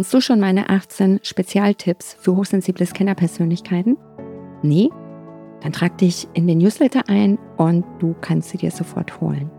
Kennst du schon meine 18 Spezialtipps für hochsensible Scannerpersönlichkeiten? Nee? Dann trag dich in den Newsletter ein und du kannst sie dir sofort holen.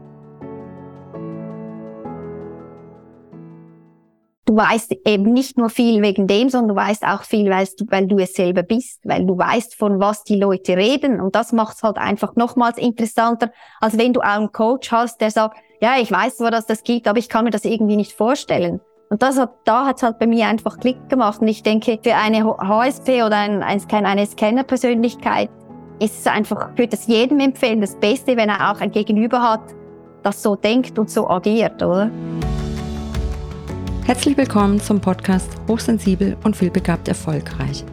du weißt eben nicht nur viel wegen dem, sondern du weißt auch viel, weil du, es selber bist, weil du weißt, von was die Leute reden. Und das macht es halt einfach nochmals interessanter, als wenn du einen Coach hast, der sagt, ja, ich weiß zwar, dass das gibt, aber ich kann mir das irgendwie nicht vorstellen. Und das hat, da hat es halt bei mir einfach Klick gemacht. Und ich denke, für eine HSP oder ein, ein, eine Scanner-Persönlichkeit ist es einfach, ich würde es jedem empfehlen, das Beste, wenn er auch ein Gegenüber hat, das so denkt und so agiert, oder? Herzlich willkommen zum Podcast Hochsensibel und vielbegabt erfolgreich.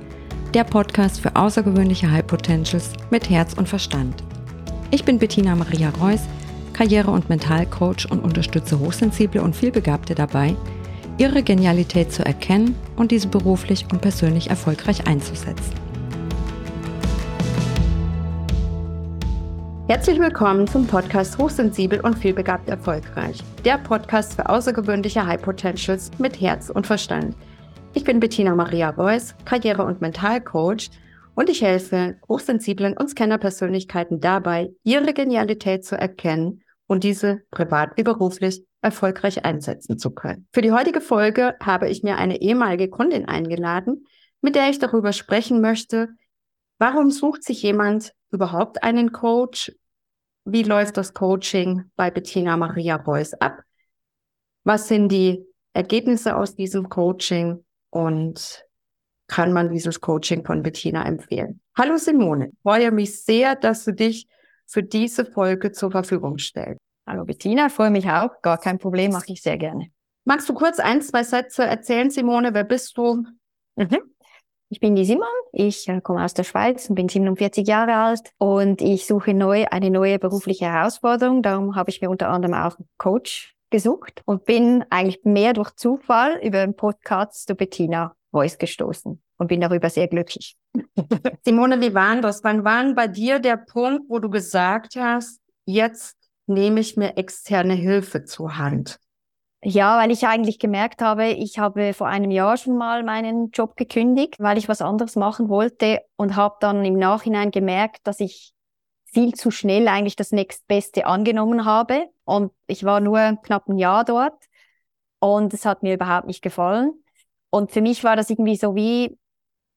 Der Podcast für außergewöhnliche High Potentials mit Herz und Verstand. Ich bin Bettina Maria Reuss, Karriere- und Mentalcoach und unterstütze Hochsensible und vielbegabte dabei, ihre Genialität zu erkennen und diese beruflich und persönlich erfolgreich einzusetzen. Herzlich willkommen zum Podcast Hochsensibel und vielbegabt erfolgreich. Der Podcast für außergewöhnliche High Potentials mit Herz und Verstand. Ich bin Bettina Maria Reuss, Karriere- und Mentalcoach und ich helfe hochsensiblen und Scanner-Persönlichkeiten dabei, ihre Genialität zu erkennen und diese privat wie beruflich erfolgreich einsetzen zu können. Für die heutige Folge habe ich mir eine ehemalige Kundin eingeladen, mit der ich darüber sprechen möchte, warum sucht sich jemand überhaupt einen Coach? Wie läuft das Coaching bei Bettina Maria Reuss ab? Was sind die Ergebnisse aus diesem Coaching und kann man dieses Coaching von Bettina empfehlen? Hallo Simone, freue mich sehr, dass du dich für diese Folge zur Verfügung stellst. Hallo Bettina, freue mich auch. Gar kein Problem, mache ich sehr gerne. Magst du kurz ein, zwei Sätze erzählen, Simone? Wer bist du? Mhm. Ich bin die Simon, ich äh, komme aus der Schweiz und bin 47 Jahre alt und ich suche neu, eine neue berufliche Herausforderung. Darum habe ich mir unter anderem auch einen Coach gesucht und bin eigentlich mehr durch Zufall über den Podcast zu Bettina Voice gestoßen und bin darüber sehr glücklich. Simone, wie war das? Wann war bei dir der Punkt, wo du gesagt hast, jetzt nehme ich mir externe Hilfe zur Hand? Ja, weil ich eigentlich gemerkt habe, ich habe vor einem Jahr schon mal meinen Job gekündigt, weil ich was anderes machen wollte und habe dann im Nachhinein gemerkt, dass ich viel zu schnell eigentlich das nächstbeste angenommen habe. Und ich war nur knapp ein Jahr dort und es hat mir überhaupt nicht gefallen. Und für mich war das irgendwie so wie,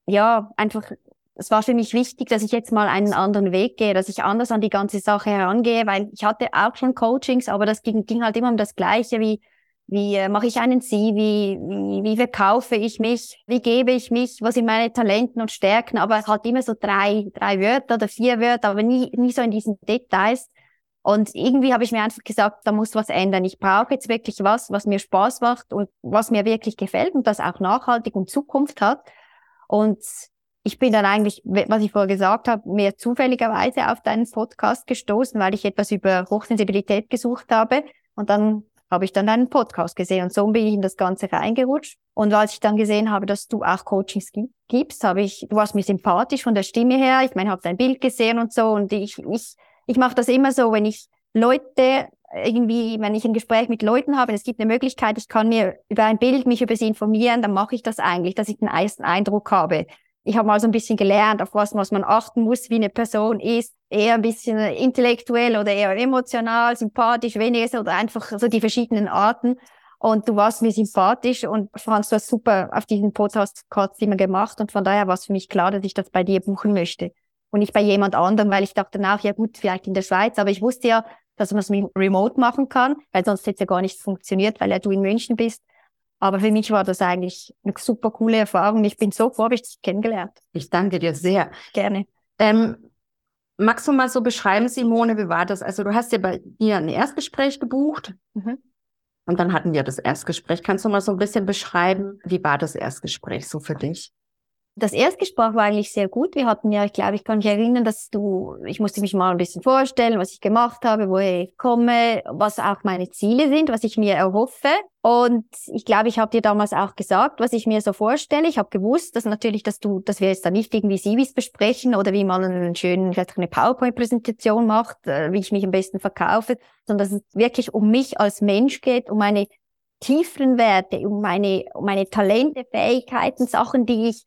ja, einfach, es war für mich wichtig, dass ich jetzt mal einen anderen Weg gehe, dass ich anders an die ganze Sache herangehe, weil ich hatte auch schon Coachings, aber das ging, ging halt immer um das Gleiche wie, wie äh, mache ich einen CV? Wie, wie verkaufe ich mich? Wie gebe ich mich? Was sind meine Talenten und Stärken? Aber halt immer so drei, drei Wörter oder vier Wörter, aber nie, nie so in diesen Details. Und irgendwie habe ich mir einfach gesagt, da muss was ändern. Ich brauche jetzt wirklich was, was mir Spaß macht und was mir wirklich gefällt und das auch nachhaltig und Zukunft hat. Und ich bin dann eigentlich, was ich vorher gesagt habe, mehr zufälligerweise auf deinen Podcast gestoßen, weil ich etwas über Hochsensibilität gesucht habe. Und dann habe ich dann deinen Podcast gesehen und so bin ich in das Ganze reingerutscht. Und als ich dann gesehen habe, dass du auch Coachings gibst, habe ich, du warst mir sympathisch von der Stimme her. Ich meine, habe dein Bild gesehen und so und ich, ich, ich mache das immer so, wenn ich Leute irgendwie, wenn ich ein Gespräch mit Leuten habe, es gibt eine Möglichkeit, ich kann mir über ein Bild mich über sie informieren, dann mache ich das eigentlich, dass ich den ersten Eindruck habe ich habe mal so ein bisschen gelernt, auf was, was man achten muss, wie eine Person ist. Eher ein bisschen intellektuell oder eher emotional, sympathisch, weniger oder einfach so die verschiedenen Arten. Und du warst mir sympathisch und Franz, du hast super auf diesen Podcast immer gemacht und von daher war es für mich klar, dass ich das bei dir buchen möchte und nicht bei jemand anderem, weil ich dachte nach, ja gut, vielleicht in der Schweiz, aber ich wusste ja, dass man es remote machen kann, weil sonst hätte es ja gar nicht funktioniert, weil ja du in München bist. Aber für mich war das eigentlich eine super coole Erfahrung. Ich bin so froh, habe ich dich kennengelernt. Ich danke dir sehr. Gerne. Ähm, magst du mal so beschreiben, Simone, wie war das? Also du hast ja bei mir ein Erstgespräch gebucht. Mhm. Und dann hatten wir das Erstgespräch. Kannst du mal so ein bisschen beschreiben, wie war das Erstgespräch so für dich? Das Erstgespräch war eigentlich sehr gut. Wir hatten ja, ich glaube, ich kann mich erinnern, dass du, ich musste mich mal ein bisschen vorstellen, was ich gemacht habe, woher ich komme, was auch meine Ziele sind, was ich mir erhoffe. Und ich glaube, ich habe dir damals auch gesagt, was ich mir so vorstelle. Ich habe gewusst, dass natürlich, dass du, dass wir jetzt da nicht irgendwie Civis besprechen oder wie man einen schönen, vielleicht eine PowerPoint-Präsentation macht, äh, wie ich mich am besten verkaufe, sondern dass es wirklich um mich als Mensch geht, um meine tieferen Werte, um meine, um meine Talente, Fähigkeiten, Sachen, die ich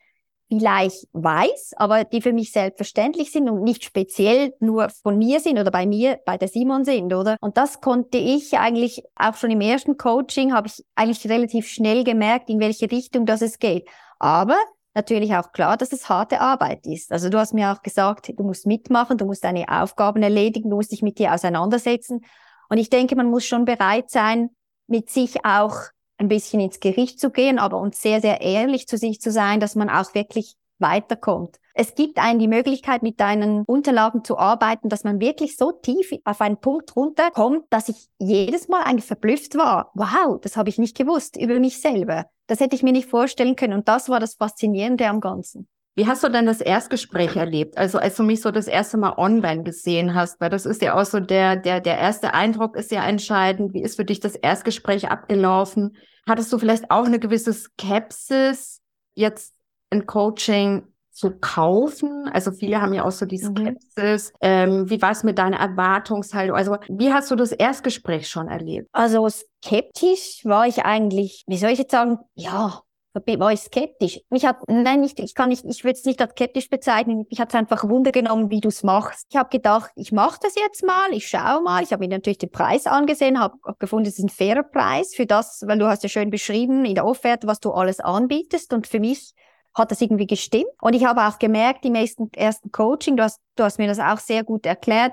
vielleicht weiß, aber die für mich selbstverständlich sind und nicht speziell nur von mir sind oder bei mir, bei der Simon sind, oder? Und das konnte ich eigentlich auch schon im ersten Coaching, habe ich eigentlich relativ schnell gemerkt, in welche Richtung das es geht. Aber natürlich auch klar, dass es harte Arbeit ist. Also du hast mir auch gesagt, du musst mitmachen, du musst deine Aufgaben erledigen, du musst dich mit dir auseinandersetzen. Und ich denke, man muss schon bereit sein, mit sich auch ein bisschen ins Gericht zu gehen, aber und sehr, sehr ehrlich zu sich zu sein, dass man auch wirklich weiterkommt. Es gibt einen die Möglichkeit, mit deinen Unterlagen zu arbeiten, dass man wirklich so tief auf einen Punkt runterkommt, dass ich jedes Mal eigentlich verblüfft war. Wow, das habe ich nicht gewusst über mich selber. Das hätte ich mir nicht vorstellen können. Und das war das Faszinierende am Ganzen. Wie hast du denn das Erstgespräch erlebt? Also als du mich so das erste Mal online gesehen hast, weil das ist ja auch so der, der, der erste Eindruck ist ja entscheidend. Wie ist für dich das Erstgespräch abgelaufen? Hattest du vielleicht auch eine gewisse Skepsis, jetzt ein Coaching zu kaufen? Also viele haben ja auch so die mhm. Skepsis. Mhm. Ähm, wie war es mit deiner Erwartungshaltung? Also wie hast du das Erstgespräch schon erlebt? Also skeptisch war ich eigentlich, wie soll ich jetzt sagen, ja, war ich skeptisch. Mich hat, nein, nicht, ich kann nicht, ich würde es nicht als skeptisch bezeichnen. Mich hat es einfach Wunder genommen, wie du es machst. Ich habe gedacht, ich mache das jetzt mal, ich schaue mal. Ich habe mir natürlich den Preis angesehen, habe hab gefunden, es ist ein fairer Preis für das, weil du hast ja schön beschrieben in der Offerte, was du alles anbietest. Und für mich hat das irgendwie gestimmt. Und ich habe auch gemerkt im ersten, ersten Coaching, du hast, du hast mir das auch sehr gut erklärt,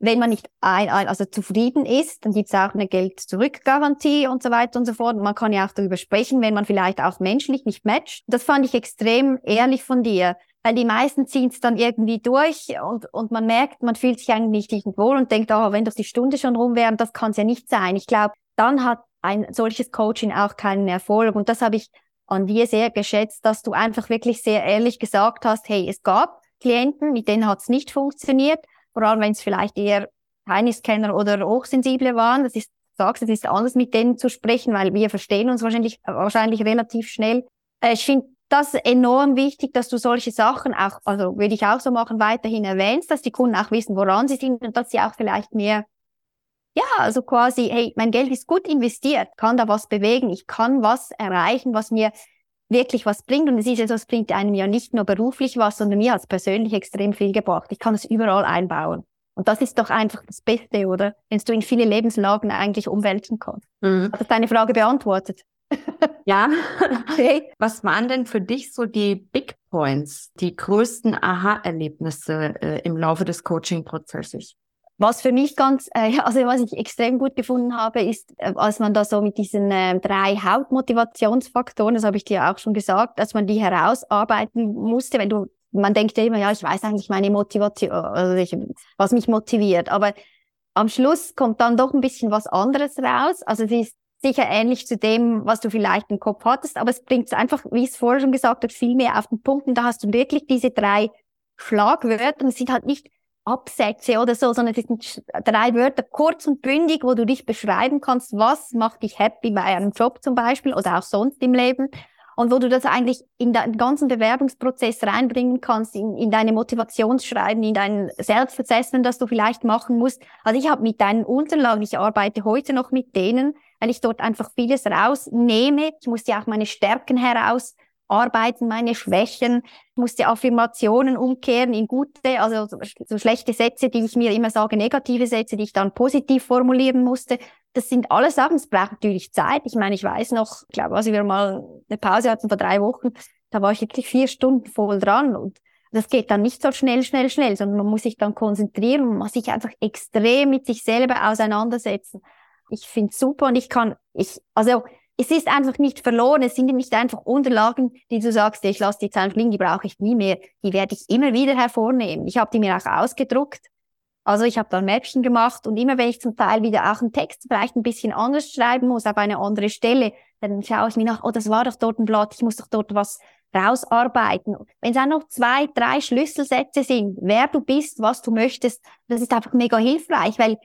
wenn man nicht ein, ein, also zufrieden ist, dann gibt es auch eine Geld-Zurück-Garantie und so weiter und so fort. Man kann ja auch darüber sprechen, wenn man vielleicht auch menschlich nicht matcht. Das fand ich extrem ehrlich von dir, weil die meisten ziehen es dann irgendwie durch und, und man merkt, man fühlt sich eigentlich nicht wohl und denkt, oh, wenn doch die Stunde schon rum wäre, das kann es ja nicht sein. Ich glaube, dann hat ein solches Coaching auch keinen Erfolg und das habe ich an dir sehr geschätzt, dass du einfach wirklich sehr ehrlich gesagt hast, hey, es gab Klienten, mit denen hat es nicht funktioniert vor allem wenn es vielleicht eher Tenniskenner oder Hochsensible waren. Das ist, sagst, es ist anders mit denen zu sprechen, weil wir verstehen uns wahrscheinlich, wahrscheinlich relativ schnell. Äh, ich finde das enorm wichtig, dass du solche Sachen auch, also würde ich auch so machen, weiterhin erwähnst, dass die Kunden auch wissen, woran sie sind und dass sie auch vielleicht mehr ja, also quasi, hey, mein Geld ist gut investiert, kann da was bewegen, ich kann was erreichen, was mir wirklich was bringt. Und es ist ja so, es bringt einem ja nicht nur beruflich was, sondern mir als persönlich extrem viel gebracht. Ich kann es überall einbauen. Und das ist doch einfach das Beste, oder? Wenn du in viele Lebenslagen eigentlich umwälzen kannst. Mhm. Hat das deine Frage beantwortet? ja. Okay. Was waren denn für dich so die Big Points, die größten Aha-Erlebnisse äh, im Laufe des Coaching-Prozesses? Was für mich ganz, äh, also was ich extrem gut gefunden habe, ist, äh, als man da so mit diesen äh, drei Hauptmotivationsfaktoren, das habe ich dir auch schon gesagt, dass man die herausarbeiten musste, wenn du, man denkt ja immer, ja, ich weiß eigentlich meine Motivation, also ich, was mich motiviert, aber am Schluss kommt dann doch ein bisschen was anderes raus. Also es ist sicher ähnlich zu dem, was du vielleicht im Kopf hattest, aber es bringt es einfach, wie es vorher schon gesagt habe, viel mehr auf den Punkt. Und da hast du wirklich diese drei Schlagwörter. Und sind halt nicht Absätze oder so, sondern es sind drei Wörter kurz und bündig, wo du dich beschreiben kannst, was macht dich happy bei einem Job zum Beispiel oder auch sonst im Leben und wo du das eigentlich in den ganzen Bewerbungsprozess reinbringen kannst, in, in deine Motivationsschreiben, in dein Selbstassessment, das du vielleicht machen musst. Also ich habe mit deinen Unterlagen, ich arbeite heute noch mit denen, weil ich dort einfach vieles rausnehme. Ich muss ja auch meine Stärken heraus arbeiten, meine Schwächen. Musste Affirmationen umkehren in gute, also so schlechte Sätze, die ich mir immer sage, negative Sätze, die ich dann positiv formulieren musste. Das sind alle Sachen, es braucht natürlich Zeit. Ich meine, ich weiß noch, ich glaube, als wir mal eine Pause hatten vor drei Wochen, da war ich wirklich vier Stunden voll dran und das geht dann nicht so schnell, schnell, schnell, sondern man muss sich dann konzentrieren und muss sich einfach extrem mit sich selber auseinandersetzen. Ich finde super und ich kann, ich, also es ist einfach nicht verloren, es sind nicht einfach Unterlagen, die du sagst, ich lasse die jetzt einfach liegen, die brauche ich nie mehr, die werde ich immer wieder hervornehmen. Ich habe die mir auch ausgedruckt, also ich habe da ein Mäppchen gemacht und immer wenn ich zum Teil wieder auch einen Text vielleicht ein bisschen anders schreiben muss, auf eine andere Stelle, dann schaue ich mir nach, oh, das war doch dort ein Blatt, ich muss doch dort was rausarbeiten. Wenn es auch noch zwei, drei Schlüsselsätze sind, wer du bist, was du möchtest, das ist einfach mega hilfreich, weil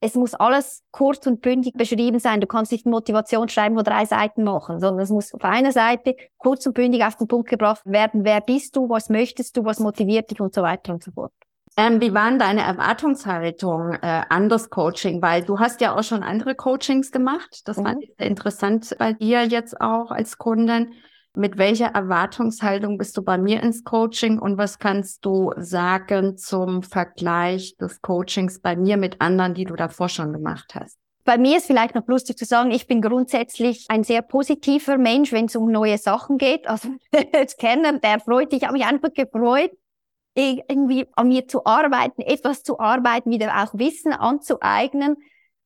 es muss alles kurz und bündig beschrieben sein. Du kannst nicht Motivation schreiben, wo drei Seiten machen, sondern es muss auf einer Seite kurz und bündig auf den Punkt gebracht werden. Wer bist du? Was möchtest du? Was motiviert dich? Und so weiter und so fort. Ähm, wie waren deine Erwartungshaltung äh, an das Coaching? Weil du hast ja auch schon andere Coachings gemacht. Das mhm. fand ich sehr interessant bei dir jetzt auch als Kundin. Mit welcher Erwartungshaltung bist du bei mir ins Coaching und was kannst du sagen zum Vergleich des Coachings bei mir mit anderen, die du davor schon gemacht hast? Bei mir ist vielleicht noch lustig zu sagen, ich bin grundsätzlich ein sehr positiver Mensch, wenn es um neue Sachen geht. Also als Kenner, der freut sich, habe mich einfach gefreut, irgendwie an mir zu arbeiten, etwas zu arbeiten, wieder auch Wissen anzueignen.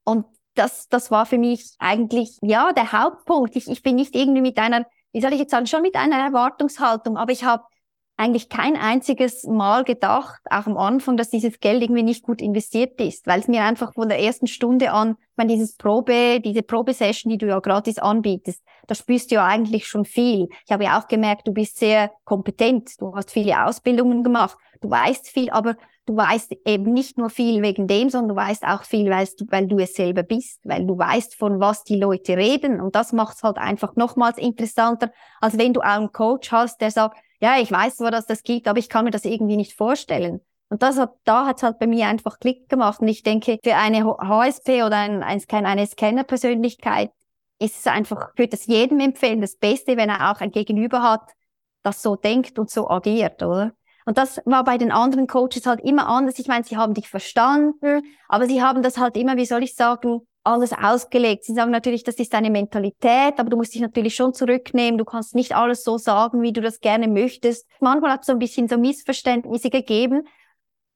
Und das, das war für mich eigentlich, ja, der Hauptpunkt. Ich, ich bin nicht irgendwie mit einer wie soll ich jetzt sagen, schon mit einer Erwartungshaltung, aber ich habe eigentlich kein einziges Mal gedacht, auch am Anfang, dass dieses Geld irgendwie nicht gut investiert ist, weil es mir einfach von der ersten Stunde an, ich meine, dieses Probe, diese Probesession, die du ja gratis anbietest, da spürst du ja eigentlich schon viel. Ich habe ja auch gemerkt, du bist sehr kompetent, du hast viele Ausbildungen gemacht, du weißt viel, aber du weißt eben nicht nur viel wegen dem, sondern du weißt auch viel, weil du, weil du es selber bist, weil du weißt, von was die Leute reden. Und das macht es halt einfach nochmals interessanter, als wenn du auch einen Coach hast, der sagt, ja, ich weiß zwar, dass das gibt, aber ich kann mir das irgendwie nicht vorstellen. Und das hat, da hat es halt bei mir einfach Klick gemacht. Und ich denke, für eine HSP oder ein, ein, eine Scanner-Persönlichkeit ist es einfach, ich würde es jedem empfehlen, das Beste, wenn er auch ein Gegenüber hat, das so denkt und so agiert, oder? Und das war bei den anderen Coaches halt immer anders. Ich meine, sie haben dich verstanden, aber sie haben das halt immer, wie soll ich sagen, alles ausgelegt. Sie sagen natürlich, das ist deine Mentalität, aber du musst dich natürlich schon zurücknehmen. Du kannst nicht alles so sagen, wie du das gerne möchtest. Manchmal hat es so ein bisschen so Missverständnisse gegeben.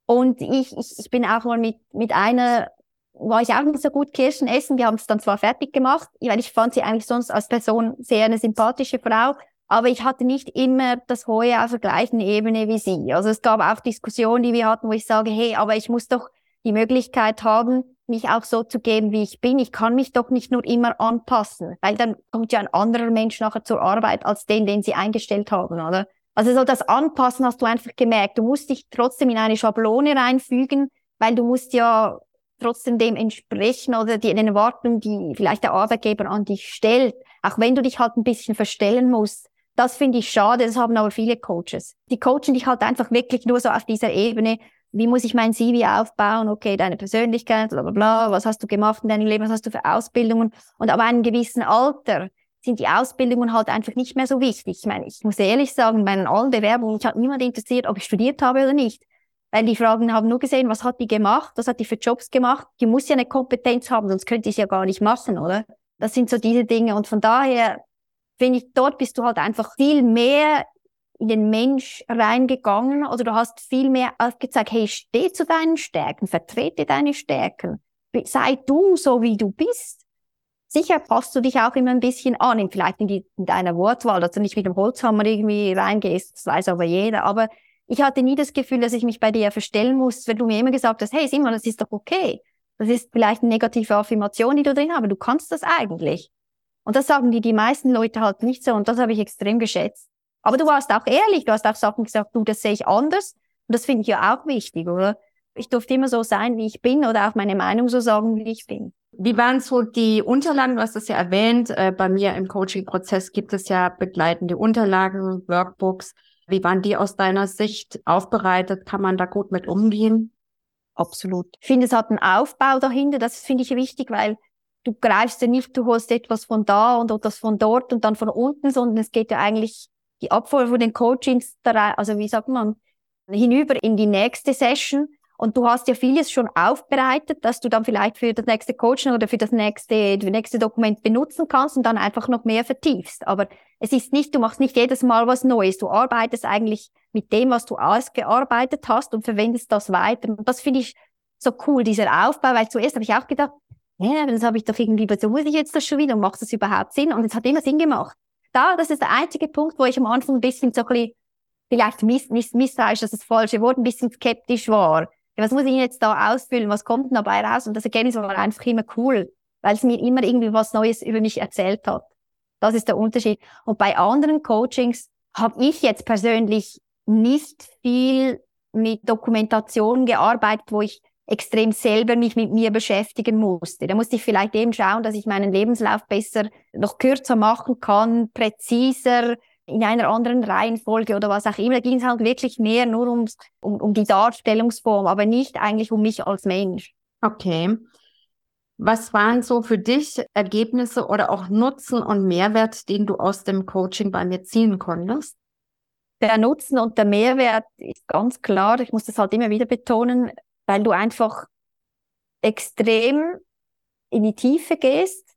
Und ich, ich, bin auch mal mit, mit einer, war ich auch nicht so gut Kirschen essen. Wir haben es dann zwar fertig gemacht, weil ich fand sie eigentlich sonst als Person sehr eine sympathische Frau. Aber ich hatte nicht immer das Hohe auf der gleichen Ebene wie sie. Also es gab auch Diskussionen, die wir hatten, wo ich sage, hey, aber ich muss doch die Möglichkeit haben, mich auch so zu geben, wie ich bin. Ich kann mich doch nicht nur immer anpassen, weil dann kommt ja ein anderer Mensch nachher zur Arbeit als den, den sie eingestellt haben, oder? Also so das Anpassen hast du einfach gemerkt. Du musst dich trotzdem in eine Schablone reinfügen, weil du musst ja trotzdem dem entsprechen oder die, den Erwartungen, die vielleicht der Arbeitgeber an dich stellt. Auch wenn du dich halt ein bisschen verstellen musst, das finde ich schade, das haben aber viele Coaches. Die coachen dich halt einfach wirklich nur so auf dieser Ebene, wie muss ich mein CV aufbauen, okay, deine Persönlichkeit, bla bla bla, was hast du gemacht in deinem Leben, was hast du für Ausbildungen und ab einem gewissen Alter sind die Ausbildungen halt einfach nicht mehr so wichtig. Ich meine, ich muss ehrlich sagen, bei allen Bewerbungen, ich hat niemand interessiert, ob ich studiert habe oder nicht. Weil die Fragen haben nur gesehen, was hat die gemacht, was hat die für Jobs gemacht. Die muss ja eine Kompetenz haben, sonst könnte ich es ja gar nicht machen, oder? Das sind so diese Dinge. Und von daher finde ich, dort bist du halt einfach viel mehr in den Mensch reingegangen oder du hast viel mehr aufgezeigt, hey, steh zu deinen Stärken, vertrete deine Stärken, sei du so, wie du bist. Sicher passt du dich auch immer ein bisschen an, vielleicht in, die, in deiner Wortwahl, dass du nicht mit dem Holzhammer irgendwie reingehst, das weiß aber jeder, aber ich hatte nie das Gefühl, dass ich mich bei dir verstellen muss, wenn du mir immer gesagt hast, hey Simon, das ist doch okay. Das ist vielleicht eine negative Affirmation, die du drin hast, aber du kannst das eigentlich. Und das sagen die, die meisten Leute halt nicht so. Und das habe ich extrem geschätzt. Aber du warst auch ehrlich. Du hast auch Sachen gesagt, du, das sehe ich anders. Und das finde ich ja auch wichtig, oder? Ich durfte immer so sein, wie ich bin oder auch meine Meinung so sagen, wie ich bin. Wie waren so die Unterlagen? Du hast es ja erwähnt. Äh, bei mir im Coaching-Prozess gibt es ja begleitende Unterlagen, Workbooks. Wie waren die aus deiner Sicht aufbereitet? Kann man da gut mit umgehen? Absolut. Ich finde, es hat einen Aufbau dahinter. Das finde ich wichtig, weil du greifst ja nicht, du holst etwas von da und etwas von dort und dann von unten, sondern es geht ja eigentlich die Abfolge von den Coachings, also wie sagt man, hinüber in die nächste Session. Und du hast ja vieles schon aufbereitet, dass du dann vielleicht für das nächste Coaching oder für das nächste, das nächste Dokument benutzen kannst und dann einfach noch mehr vertiefst. Aber es ist nicht, du machst nicht jedes Mal was Neues. Du arbeitest eigentlich mit dem, was du ausgearbeitet hast und verwendest das weiter. Und das finde ich so cool, dieser Aufbau, weil zuerst habe ich auch gedacht, ja, das habe ich doch irgendwie, so muss ich jetzt das schon wieder, macht das überhaupt Sinn? Und es hat immer Sinn gemacht. Da, das ist der einzige Punkt, wo ich am Anfang ein bisschen so ein bisschen, vielleicht miss, miss, misstrauisch, das ist das falsche Wort, ein bisschen skeptisch war. Was muss ich jetzt da ausfüllen? Was kommt denn dabei raus? Und das Ergebnis war einfach immer cool, weil es mir immer irgendwie was Neues über mich erzählt hat. Das ist der Unterschied. Und bei anderen Coachings habe ich jetzt persönlich nicht viel mit Dokumentation gearbeitet, wo ich extrem selber mich mit mir beschäftigen musste. Da musste ich vielleicht eben schauen, dass ich meinen Lebenslauf besser, noch kürzer machen kann, präziser, in einer anderen Reihenfolge oder was auch immer. Da ging es halt wirklich mehr nur ums, um, um die Darstellungsform, aber nicht eigentlich um mich als Mensch. Okay. Was waren so für dich Ergebnisse oder auch Nutzen und Mehrwert, den du aus dem Coaching bei mir ziehen konntest? Der Nutzen und der Mehrwert ist ganz klar. Ich muss das halt immer wieder betonen, weil du einfach extrem in die Tiefe gehst.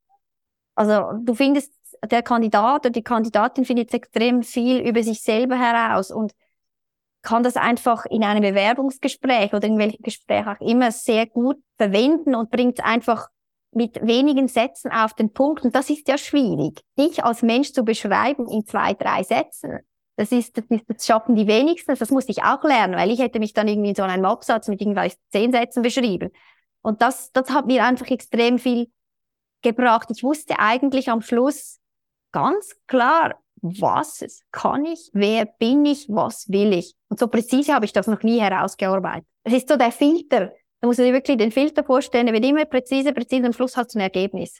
Also du findest, der Kandidat oder die Kandidatin findet extrem viel über sich selber heraus und kann das einfach in einem Bewerbungsgespräch oder in welchem Gespräch auch immer sehr gut verwenden und bringt es einfach mit wenigen Sätzen auf den Punkt. Und das ist ja schwierig, dich als Mensch zu beschreiben in zwei, drei Sätzen. Das ist, das, ist, das schaffen die wenigsten. Das musste ich auch lernen, weil ich hätte mich dann irgendwie in so einem Absatz mit irgendwie zehn Sätzen beschrieben. Und das, das hat mir einfach extrem viel gebracht. Ich wusste eigentlich am Schluss ganz klar, was kann ich, wer bin ich, was will ich. Und so präzise habe ich das noch nie herausgearbeitet. Es ist so der Filter. Da muss du dir wirklich den Filter vorstellen, wird immer präzise, präzise, am Schluss hast du ein Ergebnis.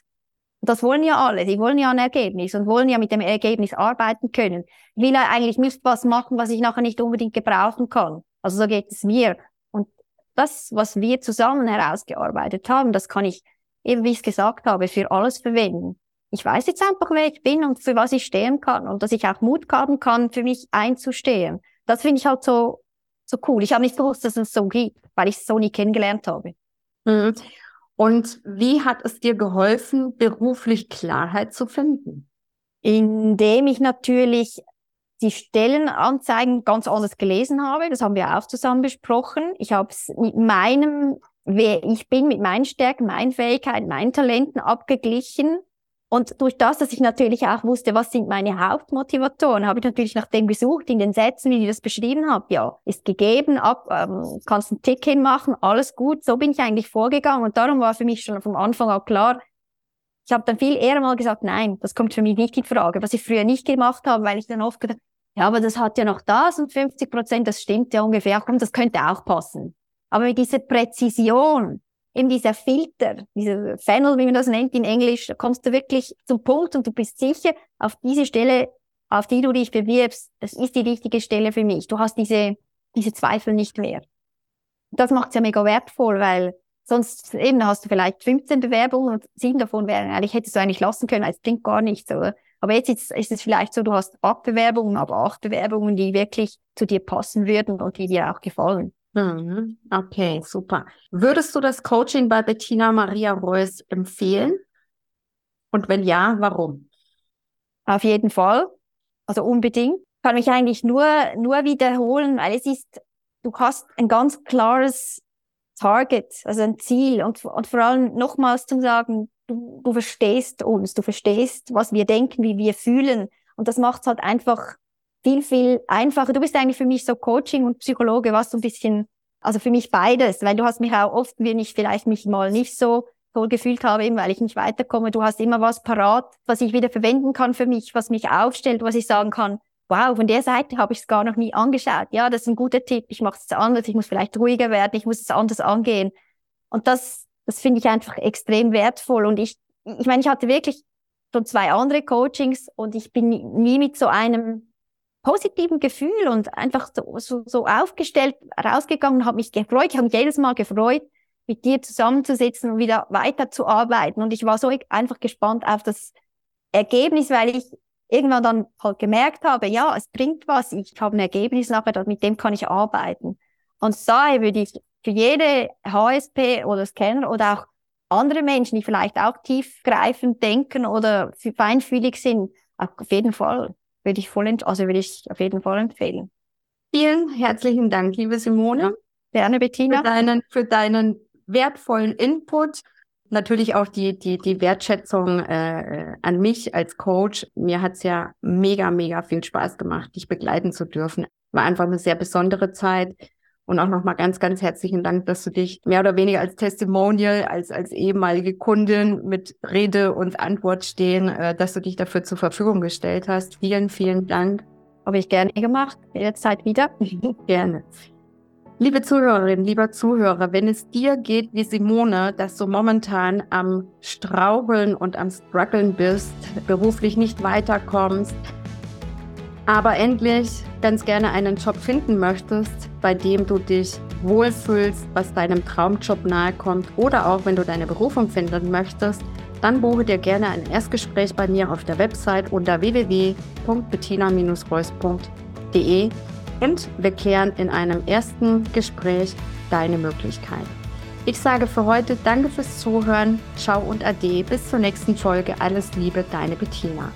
Das wollen ja alle. Die wollen ja ein Ergebnis und wollen ja mit dem Ergebnis arbeiten können. Ich will ja eigentlich nicht was machen, was ich nachher nicht unbedingt gebrauchen kann. Also so geht es mir. Und das, was wir zusammen herausgearbeitet haben, das kann ich, eben wie ich es gesagt habe, für alles verwenden. Ich weiß jetzt einfach, wer ich bin und für was ich stehen kann und dass ich auch Mut haben kann, für mich einzustehen. Das finde ich halt so, so cool. Ich habe nicht gewusst, dass es so gibt, weil ich es so nie kennengelernt habe. Mhm. Und wie hat es dir geholfen, beruflich Klarheit zu finden? Indem ich natürlich die Stellenanzeigen ganz anders gelesen habe. Das haben wir auch zusammen besprochen. Ich habe es mit meinem, wer ich bin, mit meinen Stärken, meinen Fähigkeiten, meinen Talenten abgeglichen und durch das, dass ich natürlich auch wusste, was sind meine Hauptmotivatoren, habe ich natürlich nach dem gesucht, in den Sätzen, wie ich das beschrieben habe. Ja, ist gegeben, ab, ähm, kannst einen Tick hinmachen, alles gut. So bin ich eigentlich vorgegangen. Und darum war für mich schon vom Anfang auch klar, ich habe dann viel eher mal gesagt, nein, das kommt für mich nicht in Frage, was ich früher nicht gemacht habe, weil ich dann oft gedacht, ja, aber das hat ja noch das und 50 Prozent, das stimmt ja ungefähr, komm, das könnte auch passen. Aber mit dieser Präzision, eben dieser Filter, dieser Funnel, wie man das nennt in Englisch, da kommst du wirklich zum Punkt und du bist sicher, auf diese Stelle, auf die du dich bewirbst, das ist die richtige Stelle für mich. Du hast diese, diese Zweifel nicht mehr. Das macht's ja mega wertvoll, weil sonst eben hast du vielleicht 15 Bewerbungen und sieben davon wären eigentlich, hättest du eigentlich lassen können, es bringt gar nichts, oder? Aber jetzt ist, ist es vielleicht so, du hast acht Bewerbungen, aber acht Bewerbungen, die wirklich zu dir passen würden und die dir auch gefallen. Mhm. Okay, super. Würdest du das Coaching bei Bettina Maria Reuss empfehlen? Und wenn ja, warum? Auf jeden Fall. Also unbedingt. Kann mich eigentlich nur, nur wiederholen, weil es ist, du hast ein ganz klares Target, also ein Ziel und, und vor allem nochmals zu sagen, du, du verstehst uns, du verstehst, was wir denken, wie wir fühlen und das macht es halt einfach viel, viel einfacher. Du bist eigentlich für mich so Coaching und Psychologe, was so ein bisschen, also für mich beides, weil du hast mich auch oft, wenn ich vielleicht mich mal nicht so toll gefühlt habe, eben weil ich nicht weiterkomme, du hast immer was parat, was ich wieder verwenden kann für mich, was mich aufstellt, was ich sagen kann, wow, von der Seite habe ich es gar noch nie angeschaut. Ja, das ist ein guter Tipp, ich mache es anders, ich muss vielleicht ruhiger werden, ich muss es anders angehen. Und das, das finde ich einfach extrem wertvoll. Und ich, ich meine, ich hatte wirklich schon zwei andere Coachings und ich bin nie mit so einem positiven Gefühl und einfach so, so, so aufgestellt rausgegangen, habe mich gefreut. Ich habe mich jedes Mal gefreut, mit dir zusammenzusitzen und wieder weiterzuarbeiten. Und ich war so einfach gespannt auf das Ergebnis, weil ich irgendwann dann halt gemerkt habe, ja, es bringt was. Ich habe ein Ergebnis nachher, mit dem kann ich arbeiten. Und daher würde ich für jede HSP oder Scanner oder auch andere Menschen, die vielleicht auch tiefgreifend denken oder feinfühlig sind, auf jeden Fall würde ich voll, also würde ich auf jeden Fall empfehlen. Vielen herzlichen Dank, liebe Simone. Gerne, Bettina. Für deinen, für deinen wertvollen Input. Natürlich auch die, die, die Wertschätzung äh, an mich als Coach. Mir hat's ja mega, mega viel Spaß gemacht, dich begleiten zu dürfen. War einfach eine sehr besondere Zeit. Und auch nochmal ganz, ganz herzlichen Dank, dass du dich mehr oder weniger als Testimonial, als, als ehemalige Kundin mit Rede und Antwort stehen, äh, dass du dich dafür zur Verfügung gestellt hast. Vielen, vielen Dank. Habe ich gerne gemacht. Jederzeit wieder. gerne. Liebe Zuhörerin, lieber Zuhörer, wenn es dir geht wie Simone, dass du momentan am Straucheln und am Struggeln bist, beruflich nicht weiterkommst, aber endlich ganz gerne einen Job finden möchtest, bei dem du dich wohlfühlst, was deinem Traumjob nahe kommt oder auch wenn du deine Berufung finden möchtest, dann buche dir gerne ein Erstgespräch bei mir auf der Website unter www.bettina-reus.de und wir klären in einem ersten Gespräch deine Möglichkeit. Ich sage für heute Danke fürs Zuhören, ciao und ade, bis zur nächsten Folge. Alles Liebe, deine Bettina.